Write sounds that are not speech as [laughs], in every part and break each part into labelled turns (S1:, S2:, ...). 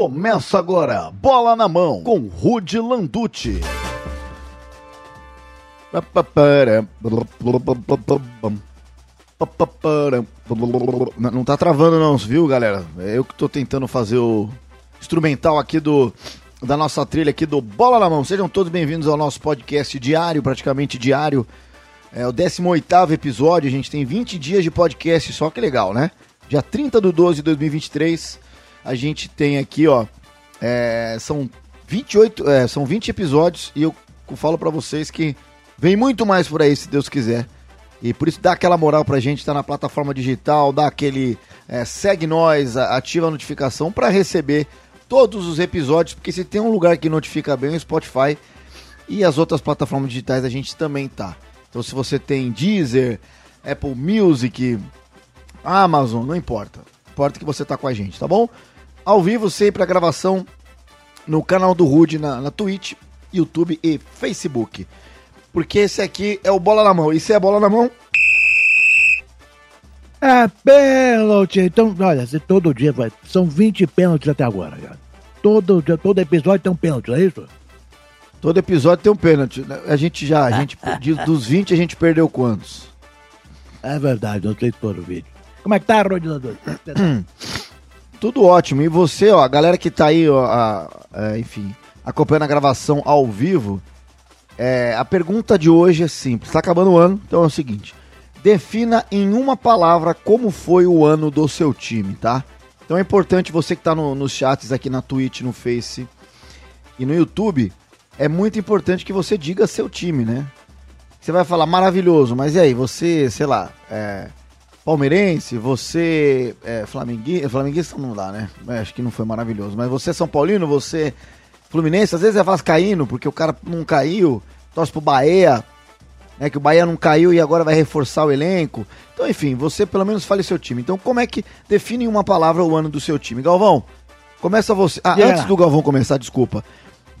S1: Começa agora, bola na mão, com Rude Landucci. Não, tá travando não, viu, galera? É eu que tô tentando fazer o instrumental aqui do da nossa trilha aqui do Bola na Mão. Sejam todos bem-vindos ao nosso podcast diário, praticamente diário. É o 18º episódio, a gente tem 20 dias de podcast, só que legal, né? Dia 30 de 12 de 2023, a gente tem aqui, ó, é, são 28, é, são 20 episódios e eu falo para vocês que vem muito mais por aí, se Deus quiser. E por isso dá aquela moral pra gente, tá na plataforma digital, dá aquele é, segue nós, ativa a notificação para receber todos os episódios, porque se tem um lugar que notifica bem, o Spotify e as outras plataformas digitais a gente também tá. Então se você tem Deezer, Apple Music, Amazon, não importa. Importa que você tá com a gente, tá bom? Ao vivo sempre a gravação no canal do Rude na, na Twitch, YouTube e Facebook. Porque esse aqui é o Bola na Mão. E se é Bola na Mão...
S2: É pênalti. Então, olha, todo dia vai. São 20 pênaltis até agora, cara. Todo, todo episódio tem um pênalti, não é isso?
S1: Todo episódio tem um pênalti. A gente já, a gente, [laughs] dos 20 a gente perdeu quantos?
S2: É verdade, não sei se for o vídeo. Como é que tá, Rodinador? [clears throat]
S1: Tudo ótimo. E você, ó, a galera que tá aí, ó, a, a, enfim, acompanhando a gravação ao vivo, é, a pergunta de hoje é simples. Tá acabando o ano, então é o seguinte. Defina em uma palavra como foi o ano do seu time, tá? Então é importante você que tá no, nos chats aqui na Twitch, no Face e no YouTube, é muito importante que você diga seu time, né? Você vai falar maravilhoso, mas e aí, você, sei lá, é, palmeirense, você é flamenguista, flamenguista não dá, né? É, acho que não foi maravilhoso, mas você é São Paulino, você Fluminense, às vezes é vascaíno, porque o cara não caiu, torce pro Bahia, né, que o Bahia não caiu e agora vai reforçar o elenco. Então, enfim, você pelo menos fale seu time. Então, como é que define em uma palavra o ano do seu time? Galvão, começa você. Ah, yeah. antes do Galvão começar, desculpa.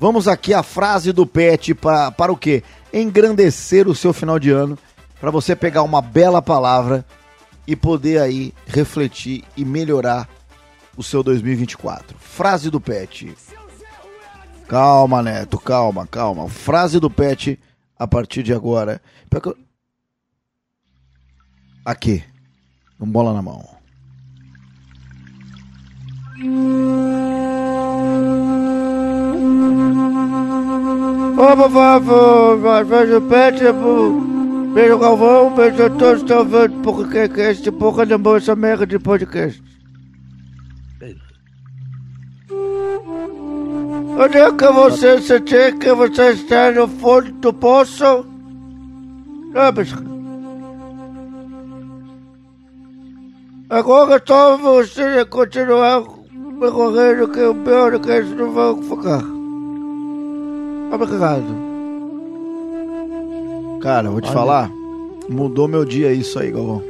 S1: Vamos aqui a frase do Pet para, para o quê? Engrandecer o seu final de ano, para você pegar uma bela palavra e poder aí refletir e melhorar o seu 2024. Frase do Pet. Calma, Neto, calma, calma. Frase do Pet a partir de agora. Aqui, um bola na mão.
S3: Vamos, vamos, veja o Pet, veja o Galvão, veja todos que estão vendo podcast, porra de essa merda de podcast. Onde é que você se tinha que você está no fundo do poço? Não, mas... Agora só você continuar correndo que o pior é que eles não vão ficar. Obrigado.
S1: Cara, vou te Olha. falar, mudou meu dia isso aí, Galvão.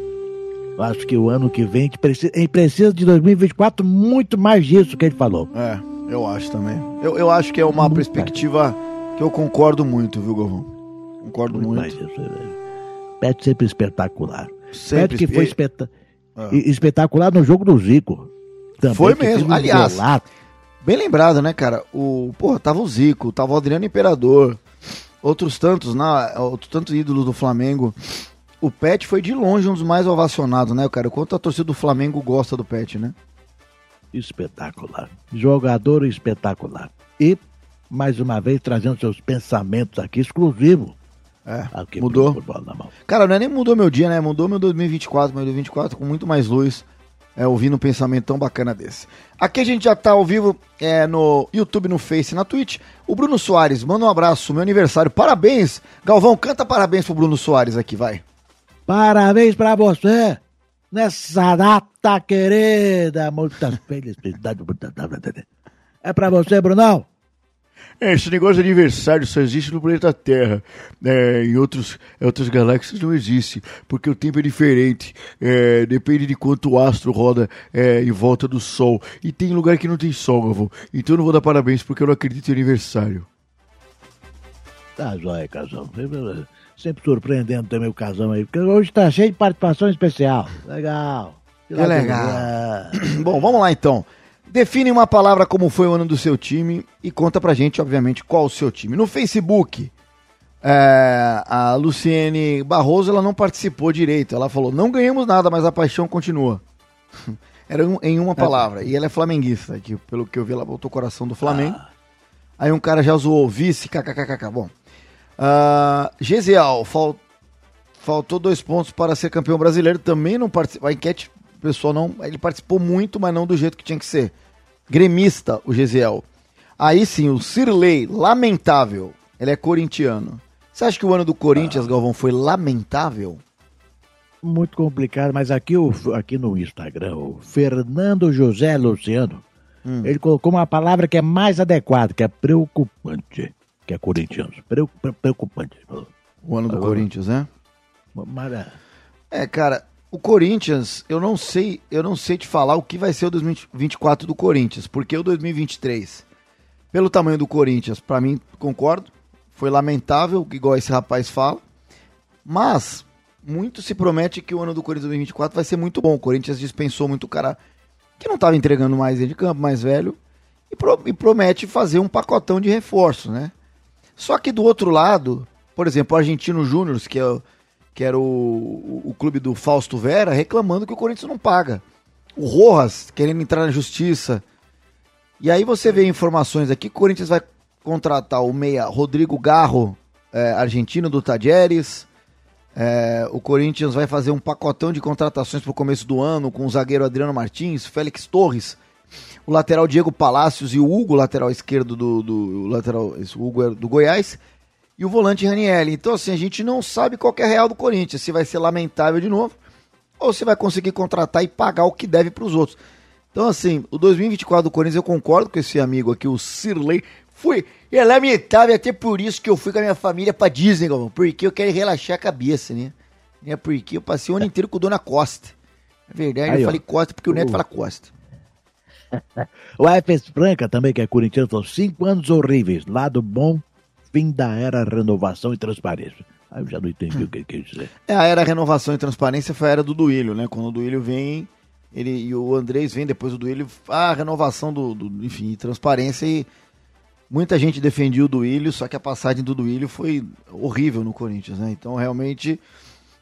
S2: Acho que o ano que vem a gente precisa, a gente precisa de 2024 muito mais disso que ele falou.
S1: É. Eu acho também. Eu, eu acho que é uma muito perspectiva que eu concordo muito, viu, Galvão? Concordo muito. muito. Isso,
S2: Pet sempre espetacular. Sempre Pet que foi espeta... ah. espetacular no jogo do Zico.
S1: Também, foi mesmo. Aliás, bem lembrado, né, cara? O, porra, tava o Zico, tava o Adriano Imperador, outros tantos, né? outros tantos ídolos do Flamengo. O Pet foi de longe um dos mais ovacionados, né, cara? Quanto a torcida do Flamengo gosta do Pet, né?
S2: espetacular. Jogador espetacular. E, mais uma vez, trazendo seus pensamentos aqui exclusivo.
S1: É, aqui mudou. Cara, não é nem mudou meu dia, né? Mudou meu 2024, meu 2024 com muito mais luz. É, ouvindo um pensamento tão bacana desse. Aqui a gente já tá ao vivo é, no YouTube, no Face, na Twitch. O Bruno Soares, manda um abraço, meu aniversário. Parabéns! Galvão, canta parabéns pro Bruno Soares aqui, vai.
S2: Parabéns para você! nessa data querida. Muitas felicidades. É pra você, Brunão?
S1: É, esse negócio de aniversário só existe no planeta Terra. É, em outros, em outras galáxias não existe, porque o tempo é diferente. É, depende de quanto o astro roda é, em volta do Sol. E tem lugar que não tem Sol, avô. Então eu não vou dar parabéns porque eu não acredito em aniversário.
S2: Tá jóia, casal sempre surpreendendo também o casão aí, porque hoje tá cheio de participação especial. Legal.
S1: Que, legal. [coughs] Bom, vamos lá então. Define uma palavra como foi o ano do seu time e conta pra gente, obviamente, qual o seu time. No Facebook, é, a Luciene Barroso ela não participou direito. Ela falou: não ganhamos nada, mas a paixão continua. [laughs] Era um- em uma palavra. E ela é flamenguista, que pelo que eu vi, ela botou o coração do Flamengo. Aí um cara já zoou vice, kkkk. Bom. Ah, Gesial, fal- faltou dois pontos para ser campeão brasileiro. Também não participou. A enquete, o pessoal não. Ele participou muito, mas não do jeito que tinha que ser. Gremista, o Gesiel. Aí sim, o Sirley, lamentável. Ele é corintiano. Você acha que o ano do Corinthians, Galvão, foi lamentável?
S2: Muito complicado, mas aqui, o, aqui no Instagram, o Fernando José Luciano, ele colocou uma palavra que é mais adequada, que é preocupante, que é corintiano. Preocupante.
S1: O ano do
S2: Agora-
S1: Corinthians, né?
S2: Mas, é,
S1: É, cara, o Corinthians, eu não sei, eu não sei te falar o que vai ser o 2024 do Corinthians, porque o 2023, pelo tamanho do Corinthians, pra mim, concordo, foi lamentável, igual esse rapaz fala, mas muito se promete que o ano do Corinthians 2024 vai ser muito bom. O Corinthians dispensou muito cara que não estava entregando mais dentro de campo, mais velho, e, pro- e promete fazer um pacotão de reforço, né? Só que do outro lado, por exemplo, o Argentino Júnior, que, é, o- que era o, o, o clube do Fausto Vera, reclamando que o Corinthians não paga. O Rojas querendo entrar na justiça. E aí você vê informações aqui o Corinthians vai contratar o meia Rodrigo Garro, é, argentino do Tajeres. É, o Corinthians vai fazer um pacotão de contratações para o começo do ano com o zagueiro Adriano Martins, Félix Torres, o lateral Diego Palácios e o Hugo, lateral esquerdo do, do lateral, Hugo é do Goiás, e o volante Ranielli. Então, assim, a gente não sabe qual que é a real do Corinthians, se vai ser lamentável de novo, ou se vai conseguir contratar e pagar o que deve para os outros. Então, assim, o 2024 do Corinthians, eu concordo com esse amigo aqui, o Sirley. Fui, é lamentável, até por isso que eu fui com a minha família pra Disney, Galvão, porque eu quero relaxar a cabeça, né? É porque eu passei o ano inteiro com o Dona Costa. É verdade,
S2: Aí,
S1: eu
S2: ó.
S1: falei Costa porque o Neto
S2: Uh.
S1: fala Costa. [laughs]
S2: O AFS Franca, também que é corintiano, falou cinco anos horríveis. Lado bom, fim da era, renovação e transparência. Aí eu já não entendi o que ele quis dizer.
S1: É, a era renovação e transparência foi a era do Duílio, né? Quando o Duílio vem, ele e o Andrés vem depois do Duílio, a renovação do, do enfim, transparência e muita gente defendia o Duílio, só que a passagem do Duílio foi horrível no Corinthians, né? Então realmente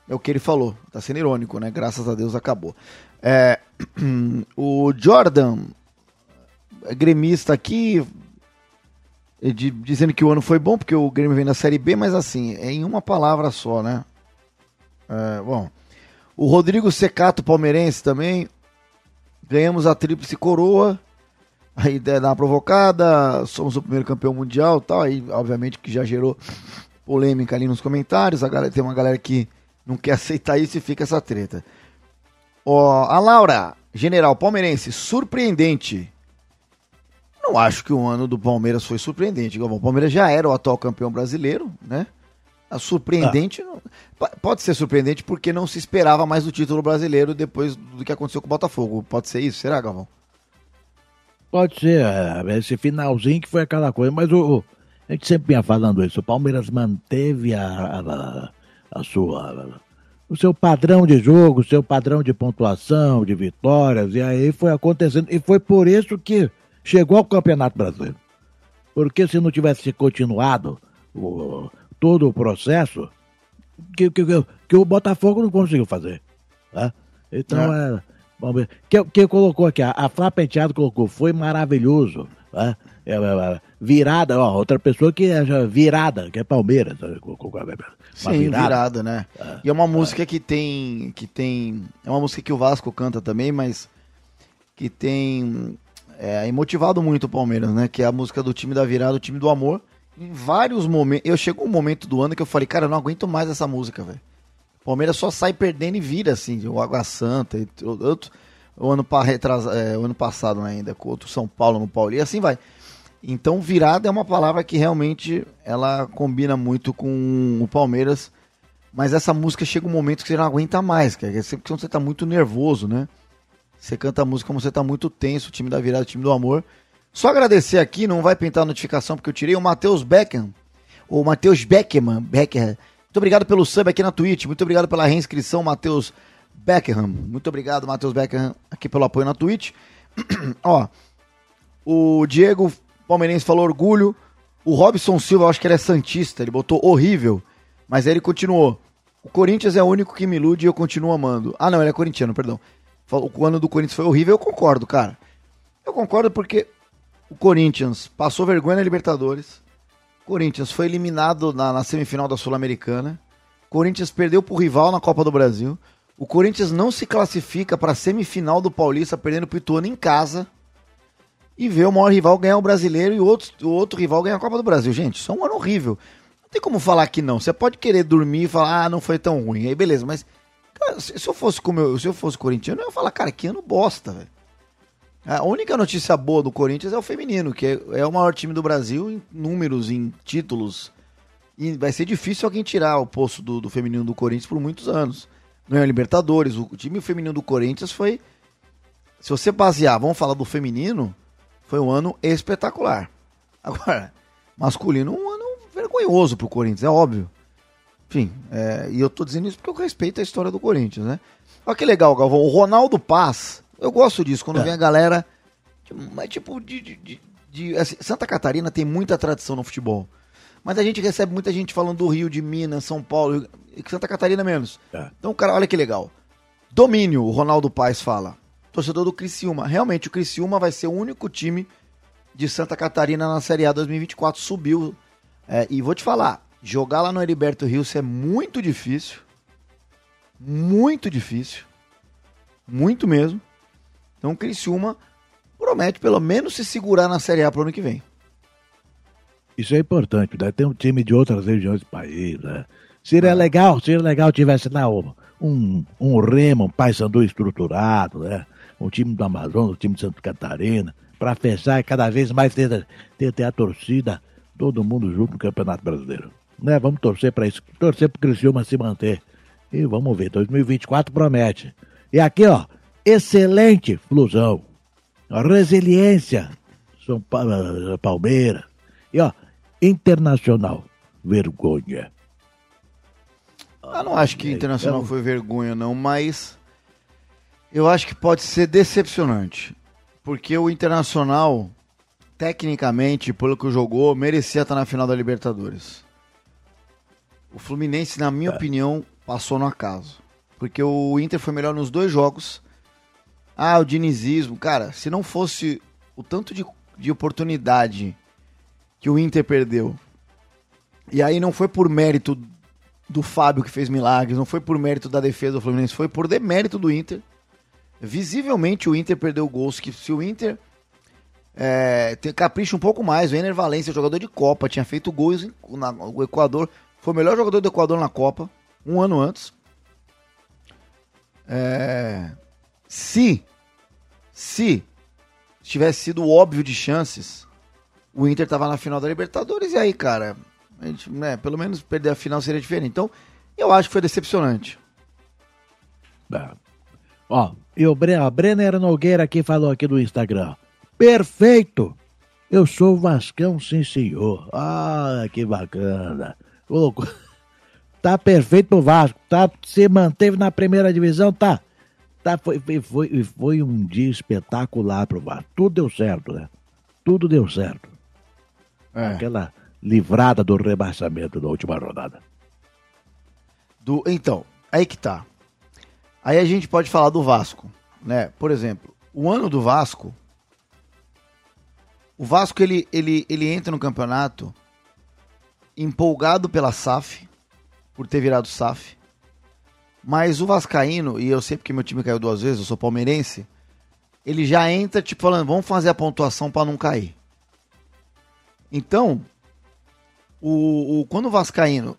S1: é o que ele falou, tá sendo irônico, né? Graças a Deus acabou. É, [clears throat] o Jordan, é gremista aqui, de- dizendo que o ano foi bom porque o Grêmio vem na Série B, mas assim, é em uma palavra só, né? É, bom, o Rodrigo Secato, palmeirense também. Ganhamos a tríplice coroa. A ideia uma provocada. Somos o primeiro campeão mundial tal. Aí, obviamente, que já gerou polêmica ali nos comentários. A galera, tem uma galera que não quer aceitar isso e fica essa treta. Ó, a Laura, general palmeirense, surpreendente. Não acho que o ano do Palmeiras foi surpreendente. Galvão. O Palmeiras já era o atual campeão brasileiro, né? A surpreendente. não- po- Pode ser surpreendente porque não se esperava mais do título brasileiro depois do que aconteceu com o Botafogo. Pode ser isso? Será, Galvão?
S2: Pode ser, é, esse finalzinho que foi aquela coisa, mas o, o- a gente sempre vinha falando isso, o Palmeiras manteve a, a, a sua, o seu padrão de jogo, o seu padrão de pontuação, de vitórias, e aí foi acontecendo, e foi por isso que chegou ao Campeonato Brasileiro. Porque se não tivesse continuado o- todo o processo, que, que, que- o Botafogo não conseguiu fazer. Tá? Então, é. vamos ver. Que, que colocou aqui, a, a Flá Penteado colocou, foi maravilhoso. Tá? É, é, é, virada, ó, outra pessoa que é virada, que é Palmeiras. Uma
S1: Sim, virada, né? E é uma música que tem, que tem. É uma música que o Vasco canta também, mas que tem é, emotivado muito o Palmeiras, né? Que é a música do time da virada, o time do amor. Em vários momentos. Eu chego um momento do ano que eu falei, cara, eu não aguento mais essa música, velho. Palmeiras só sai perdendo e vira, assim, o Água Santa, e outro, o, ano, retrasa- é, o ano passado né, ainda, com outro São Paulo no Paulo, e assim vai. Então, virada é uma palavra que realmente ela combina muito com o Palmeiras, mas essa música chega um momento que você não aguenta mais, cara. É sempre quando você tá muito nervoso, né? Você canta a música como você tá muito tenso, o time da virada, o time do amor. Só agradecer aqui, não vai pintar a notificação porque eu tirei o Matheus Beckham, o Matheus Beckman, Becker. Muito obrigado pelo sub aqui na Twitch, muito obrigado pela reinscrição, Matheus Beckham. Muito obrigado, Matheus Beckham, aqui pelo apoio na Twitch. [clears throat] Ó, O Diego Palmeirense falou orgulho. O Robson Silva, eu acho que ele é Santista, ele botou horrível. Mas aí ele continuou. O Corinthians é o único que me ilude e eu continuo amando. Ah, não, ele é corintiano, perdão. Falou, O ano do Corinthians foi horrível, eu concordo, cara. Eu concordo porque o Corinthians passou vergonha na Libertadores. Corinthians foi eliminado na, na semifinal da Sul-Americana. Corinthians perdeu pro rival na Copa do Brasil. O Corinthians não se classifica para a semifinal do Paulista, perdendo pro Ituano em casa. E vê o maior rival ganhar o brasileiro e o outro, o outro rival ganhar a Copa do Brasil. Gente, isso é um ano horrível. Não tem como falar que não. Você pode querer dormir e falar, ah, não foi tão ruim. Aí beleza, mas se, eu fosse como eu, se eu fosse corintiano, eu ia falar, cara, que ano bosta, velho. A única notícia boa do Corinthians é o feminino, que é, é o maior time do Brasil em números, em títulos. E vai ser difícil alguém tirar o posto do, do feminino do Corinthians por muitos anos. Ganhou a Libertadores. O time feminino do Corinthians foi. Se você basear, vamos falar do feminino, foi um ano espetacular. Agora, masculino, um ano vergonhoso pro Corinthians, é óbvio. Enfim, é, e eu tô dizendo isso porque eu respeito a história do Corinthians, né? Olha que legal, Galvão. O Ronaldo Paz, eu gosto disso, quando
S2: É.
S1: vem a galera. Mas tipo, de. de- de- de- assim, Santa Catarina tem muita tradição no futebol. Mas a gente recebe muita gente falando do Rio, de Minas, São Paulo, e Santa Catarina menos.
S2: É.
S1: Então, cara, olha que legal. Domínio, o Ronaldo Paz fala. Torcedor do Criciúma. Realmente, o Criciúma vai ser o único time de Santa Catarina na Série A 2024. Subiu. É, e vou te falar, jogar lá no Heriberto Rios é muito difícil. Muito difícil. Muito mesmo. Então o Criciúma promete pelo menos se segurar na Série A pro ano que vem.
S2: Isso é importante, né? Tem um time de outras regiões do país, né? Seria legal, seria legal tivesse lá um, um, um Remo, um Paysandu estruturado, né? Um time do Amazonas, um time de Santa Catarina, para fechar cada vez mais ter, ter, ter a torcida, todo mundo junto no Campeonato Brasileiro. Né? Vamos torcer para isso, torcer para o Criciúma se manter. E vamos ver, 2024 promete. E aqui, ó, excelente flusão, resiliência, São Pa- Palmeiras. E ó, Internacional, vergonha.
S1: Eu não acho que
S2: É,
S1: Internacional
S2: então-
S1: foi vergonha, não, mas eu acho que pode ser decepcionante. Porque o Internacional, tecnicamente, pelo que jogou, merecia estar na final da Libertadores. O Fluminense, na minha opinião, passou no acaso. Porque o Inter foi melhor nos dois jogos. Ah, o dinizismo. Cara, se não fosse o tanto de, de oportunidade que o Inter perdeu, e aí não foi por mérito do Fábio que fez milagres, não foi por mérito da defesa do Fluminense, foi por demérito do Inter. Visivelmente o Inter perdeu gols que se o Inter é, tem, capricha um pouco mais, o Ener Valencia, jogador de Copa, tinha feito gols em, na, o Equador, foi o melhor jogador do Equador na Copa, um ano antes. É, se, se tivesse sido óbvio de chances, o Inter tava na final da Libertadores, e aí, cara, a gente, né, pelo menos perder a final seria diferente. Então, eu acho que foi decepcionante.
S2: É. Ó, e o Bre a Brenner Nogueira aqui falou aqui no Instagram. Perfeito! Eu sou o Vascão, sim senhor. Ah, que bacana. Ô, Tá perfeito pro Vasco, tá? Se manteve na primeira divisão, tá? tá foi, foi, foi, foi um dia espetacular pro Vasco. Tudo deu certo, né? Tudo deu certo.
S1: É.
S2: Aquela livrada do rebaixamento da última rodada.
S1: Do, então, aí que tá. Aí a gente pode falar do Vasco, né? Por exemplo, o ano do Vasco, o Vasco ele, ele, ele entra no campeonato empolgado pela SAF, por ter virado SAF. Mas o Vascaíno, e eu sei porque meu time caiu duas vezes, eu sou palmeirense, ele já entra tipo falando, vamos fazer a pontuação para não cair. Então, o, o, quando o Vascaíno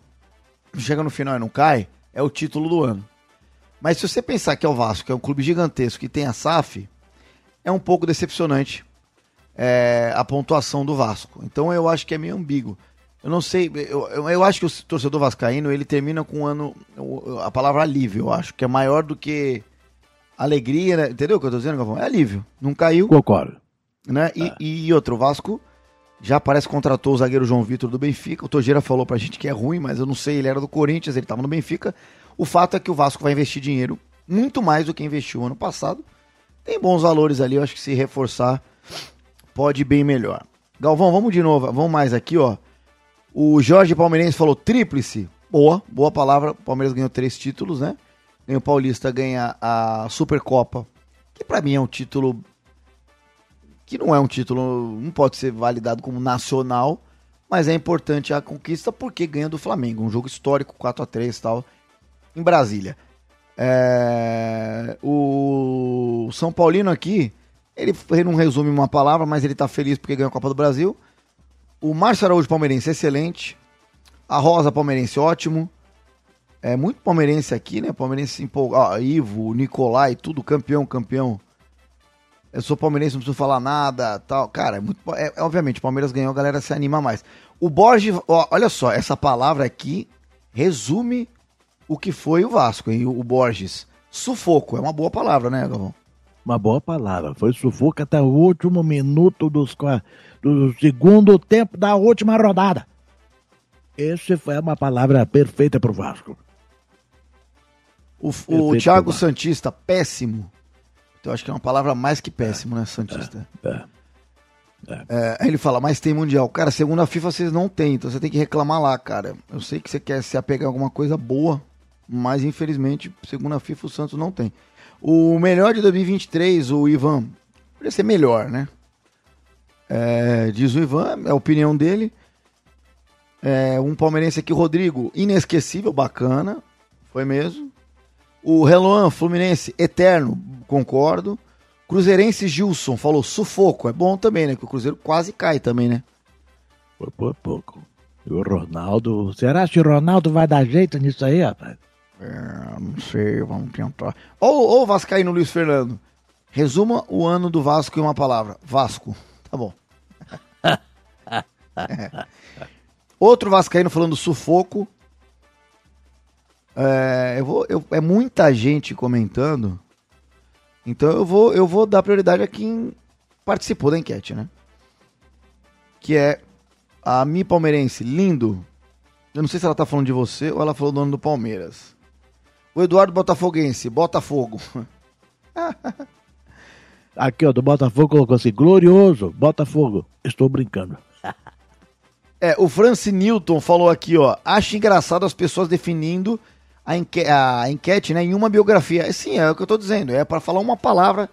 S1: chega no final e não cai, é o título do ano. Mas se você pensar que é o Vasco, que é um clube gigantesco que tem a SAF, é um pouco decepcionante é, a pontuação do Vasco. Então eu acho que é meio ambíguo. Eu não sei, eu, eu, acho que o torcedor vascaíno ele termina com um ano, a palavra alívio, eu acho, que é maior do que alegria, né? entendeu o que eu tô dizendo, Galvão? É alívio. Não caiu,
S2: Concordo.
S1: né? E, e outro, o Vasco já parece que contratou o zagueiro João Vitor do Benfica. O Tojeira falou pra gente que é ruim, mas eu não sei, ele era do Corinthians, ele tava no Benfica. O fato é que o Vasco vai investir dinheiro muito mais do que investiu ano passado. Tem bons valores ali, eu acho que se reforçar pode ir bem melhor. Galvão, vamos de novo, vamos mais aqui, ó. O Jorge Palmeirense falou tríplice. Boa, boa palavra. O Palmeiras ganhou três títulos, né? Ganha o Paulista, ganha a Supercopa, que pra mim é um título que não é um título, não pode ser validado como nacional, mas é importante a conquista porque ganha do Flamengo, um jogo histórico 4 a 3 e tal, em Brasília. É, o São Paulino aqui, ele, ele não resume uma palavra, mas ele tá feliz porque ganhou a Copa do Brasil. O Márcio Araújo Palmeirense, excelente. A Rosa Palmeirense, ótimo. É muito palmeirense aqui, né? Palmeirense empolgado. Ah, Ivo, Nicolai, tudo campeão, campeão. Eu sou palmeirense, não preciso falar nada, tal. Cara, é muito. É, é, obviamente, o Palmeiras ganhou, a galera se anima mais. O Borges, ó, olha só, essa palavra aqui resume o que foi o Vasco, hein? O Borges. Sufoco, é uma boa palavra, né, Galvão?
S2: Uma boa palavra. Foi sufoco até o último minuto dos, do segundo tempo da última rodada. Esse foi uma palavra perfeita para o Vasco.
S1: O, o Thiago Santista, péssimo. Então acho que é uma palavra mais que péssimo, né, Santista? É, é. É. É, aí ele fala, mas tem Mundial. Cara, segundo a FIFA vocês não tem, então você tem que reclamar lá, cara. Eu sei que você quer se apegar a alguma coisa boa, mas infelizmente, segundo a FIFA, o Santos não tem. O melhor de 2023, o Ivan, poderia ser melhor, né? É, diz o Ivan, é a opinião dele. É, um palmeirense aqui, Rodrigo, inesquecível, bacana, foi mesmo. O Reloan, Fluminense, eterno, concordo. Cruzeirense Gilson falou sufoco, é bom também, né? Que o Cruzeiro quase cai também, né?
S2: Foi por pouco. E o Ronaldo, será que o Ronaldo vai dar jeito nisso aí, rapaz?
S1: É, não sei, vamos tentar. Ou o Vascaíno Luiz Fernando. Resuma o ano do Vasco em uma palavra. Vasco. Tá bom. [laughs] Outro Vascaíno falando sufoco. É, eu vou, eu, é muita gente comentando. Então eu vou, eu vou dar prioridade a quem participou da enquete, né? Que é a Mi Palmeirense, lindo. Eu não sei se ela tá falando de você ou ela falou do ano do Palmeiras. O Eduardo Botafoguense, Botafogo. [laughs]
S2: Aqui, ó, do Botafogo colocou assim: glorioso, Botafogo. Estou brincando. [laughs]
S1: é, o Francis Newton falou aqui, ó. Acho engraçado as pessoas definindo a, enque a enquete né, em uma biografia. É, sim, é o que eu tô dizendo. É para falar uma palavra.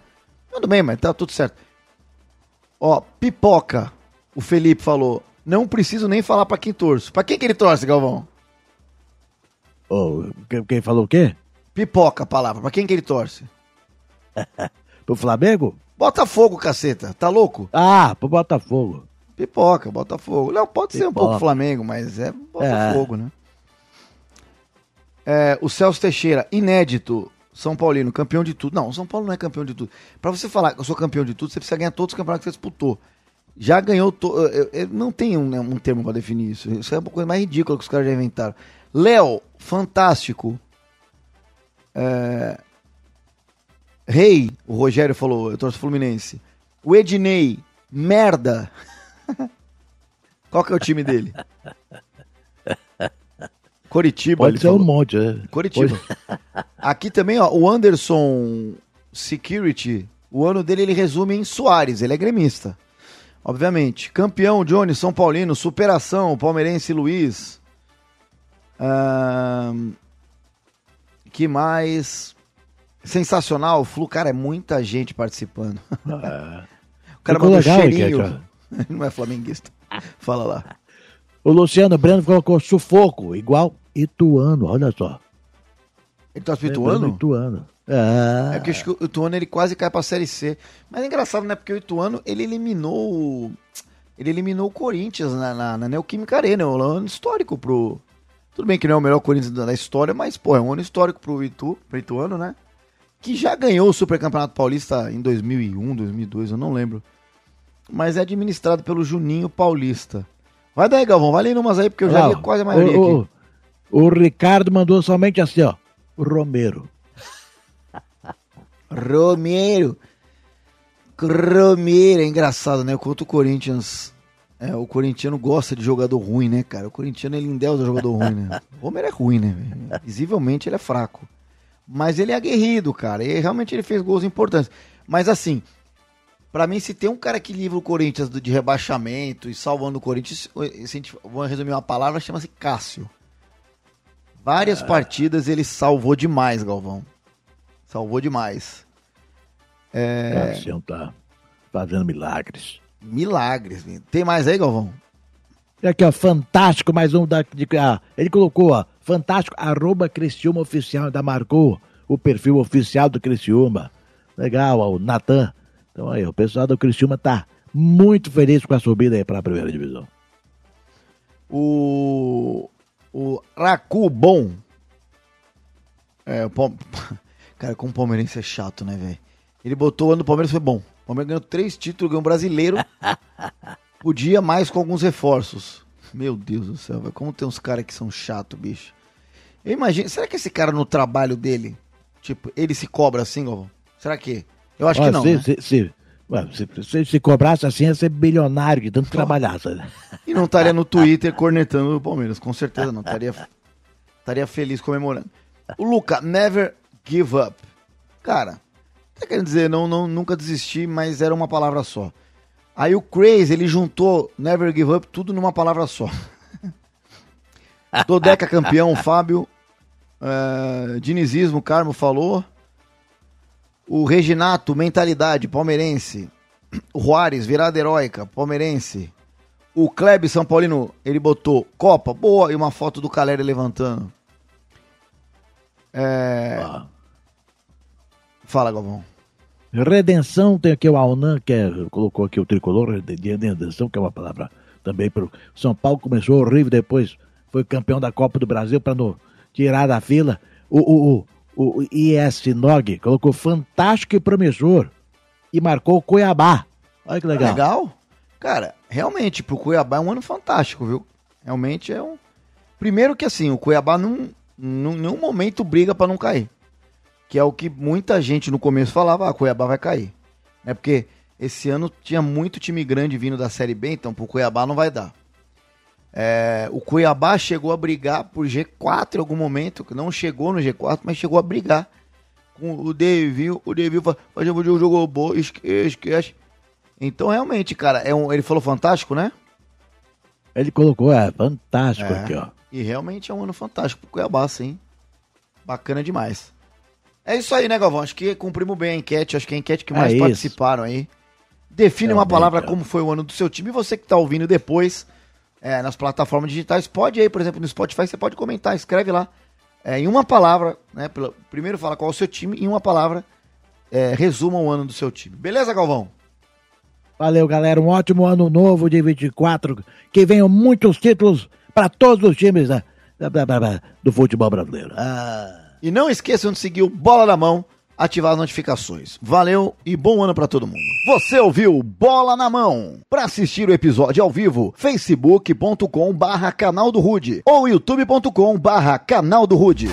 S1: Tudo bem, mas tá tudo certo. Ó, pipoca. O Felipe falou. Não preciso nem falar para quem torço. Para quem que ele torce, Galvão?
S2: Oh, quem falou o quê?
S1: Pipoca a palavra. Pra quem que ele torce? [laughs]
S2: pro Flamengo?
S1: Botafogo, caceta. Tá louco?
S2: Ah, pro Botafogo.
S1: Pipoca, Botafogo. Não, pode Pipoca. ser um pouco Flamengo, mas é Botafogo, é. né? É, o Celso Teixeira, inédito. São Paulino, campeão de tudo. Não, o São Paulo não é campeão de tudo. Para você falar que eu sou campeão de tudo, você precisa ganhar todos os campeonatos que você disputou. Já ganhou. To... Não tem um, né, um termo para definir isso. Isso é uma coisa mais ridícula que os caras já inventaram. Léo, fantástico. É... Rei, o Rogério falou, eu trouxe Fluminense. O Ednei, merda. [laughs] Qual que é o time dele? [laughs] Coritiba.
S2: Pode ser falou. um monte, é.
S1: Coritiba. Pode. [laughs] Aqui também, ó, o Anderson Security, o ano dele ele resume em Soares, ele é gremista. Obviamente. Campeão, Johnny, São Paulino, superação, palmeirense Luiz. Que mais? Sensacional, Flu, cara, é muita gente participando. É. o cara mandou legal, cheirinho. [laughs] Não é flamenguista. Fala lá.
S2: O Luciano Breno colocou sufoco, igual Ituano, olha só.
S1: Ele tá Ituano?
S2: Ituano.
S1: Ah. É porque o Ituano ele quase cai pra Série C. Mas é engraçado, né? Porque o Ituano ele eliminou. Ele eliminou o Corinthians na, na, na Neoquímica Arena. É um ano histórico pro, tudo bem que não é o melhor Corinthians da história, mas, pô, é um ano histórico pro Itu, pro Ituano, né? Que já ganhou o Super Campeonato Paulista em 2001, 2002, eu não lembro. Mas é administrado pelo Juninho Paulista. Vai daí, Galvão, vai lendo umas aí, porque eu já li quase a maioria
S2: o, aqui. O, o Ricardo mandou somente assim, ó. O Romero. [laughs]
S1: Romero. Romero, é engraçado, né? Quanto o Corinthians é, o corintiano gosta de jogador ruim, né, cara? O corintiano ele endeusa jogador ruim, né? [laughs] O Homer é ruim, né? Visivelmente ele é fraco. Mas ele é aguerrido, cara. E realmente ele fez gols importantes. Mas assim, Pra mim, se tem um cara que livra o Corinthians do- de rebaixamento e salvando o Corinthians, se a gente vou resumir uma palavra, chama-se Cássio. Várias partidas ele salvou demais, Galvão. Salvou demais.
S2: É. Cassião tá fazendo milagres.
S1: Milagres. Tem mais aí, Galvão?
S2: E aqui, ó, fantástico, mais um da. De, ah, ele colocou, ó, fantástico, arroba Criciúma Oficial, ainda marcou o perfil oficial do Criciúma. Legal, o Natan. Então aí, o pessoal do Criciúma tá muito feliz com a subida aí pra primeira divisão.
S1: O. O Raku Bom. É, o Palme... [laughs] Cara, como o palmeirense é chato, né, velho? Ele botou o ano do Palmeiras foi bom. O Palmeiras ganhou três títulos, ganhou um brasileiro. [laughs] Podia mais com alguns reforços. Meu Deus do céu, velho. Como tem uns caras que são chatos, bicho. Eu imagino. Será que esse cara no trabalho dele, tipo, ele se cobra assim, Galvão? Será que? Eu acho que
S2: Ó,
S1: não.
S2: Se,
S1: né?
S2: se, se, ué, se, se, se cobrasse assim, ia ser bilionário de tanto trabalhar. sabe?
S1: E não estaria no Twitter cornetando o Palmeiras, com certeza não. Estaria, estaria feliz comemorando. O Luca, never give up. Cara, tá querendo dizer, não, não, nunca desisti, mas era uma palavra só. Aí o Crazy, ele juntou never give up tudo numa palavra só. Dodeca campeão, Fábio. É, dinizismo, Carmo falou. O Reginato, mentalidade, palmeirense. O Juárez, virada heróica, palmeirense. O Kleb São Paulino, ele botou Copa, boa, e uma foto do Caleri levantando. É... Fala, Galvão.
S2: Redenção, tem aqui o Alnan, que é, colocou aqui o tricolor de de redenção, que é uma palavra também para São Paulo. Começou horrível, depois foi campeão da Copa do Brasil para não tirar da fila. O, o, o, o IS Nog colocou fantástico e promissor e marcou o Cuiabá. Olha que legal.
S1: Legal? Cara, realmente, pro Cuiabá é um ano fantástico, viu? Realmente é um. Primeiro que assim, o Cuiabá em nenhum momento briga pra não cair. Que é o que muita gente no começo falava, ah, Cuiabá vai cair. É porque esse ano tinha muito time grande vindo da Série B, então pro Cuiabá não vai dar. É, o Cuiabá chegou a brigar por G4 em algum momento, que não chegou no G4, mas chegou a brigar com o Devil. O Devil falou, o jogo bom, esquece. Então, realmente, cara, é um, ele falou fantástico, né?
S2: Ele colocou, é fantástico
S1: É.
S2: aqui, ó.
S1: E realmente é um ano fantástico pro Cuiabá, sim. Bacana demais. É isso aí, né, Galvão? Acho que cumprimos bem a enquete. Acho que é a enquete que mais
S2: É
S1: participaram aí. Define uma palavra como foi o ano do seu time. E você que tá ouvindo depois é, nas plataformas digitais, pode aí, por exemplo, no Spotify, você pode comentar, escreve lá. É, em uma palavra, né? pela- primeiro fala qual é o seu time, em uma palavra, é, resuma o ano do seu time. Beleza, Galvão?
S2: Valeu, galera. Um ótimo ano novo de 24. Que venham muitos títulos para todos os times né, da- da- da- da- do futebol brasileiro. Ah.
S1: E não esqueçam de seguir o Bola na Mão, ativar as notificações. Valeu e bom ano pra todo mundo. Você ouviu Bola na Mão. Pra assistir o episódio ao vivo, facebook.com barra canal do Rude ou youtube.com barra canal do Rude.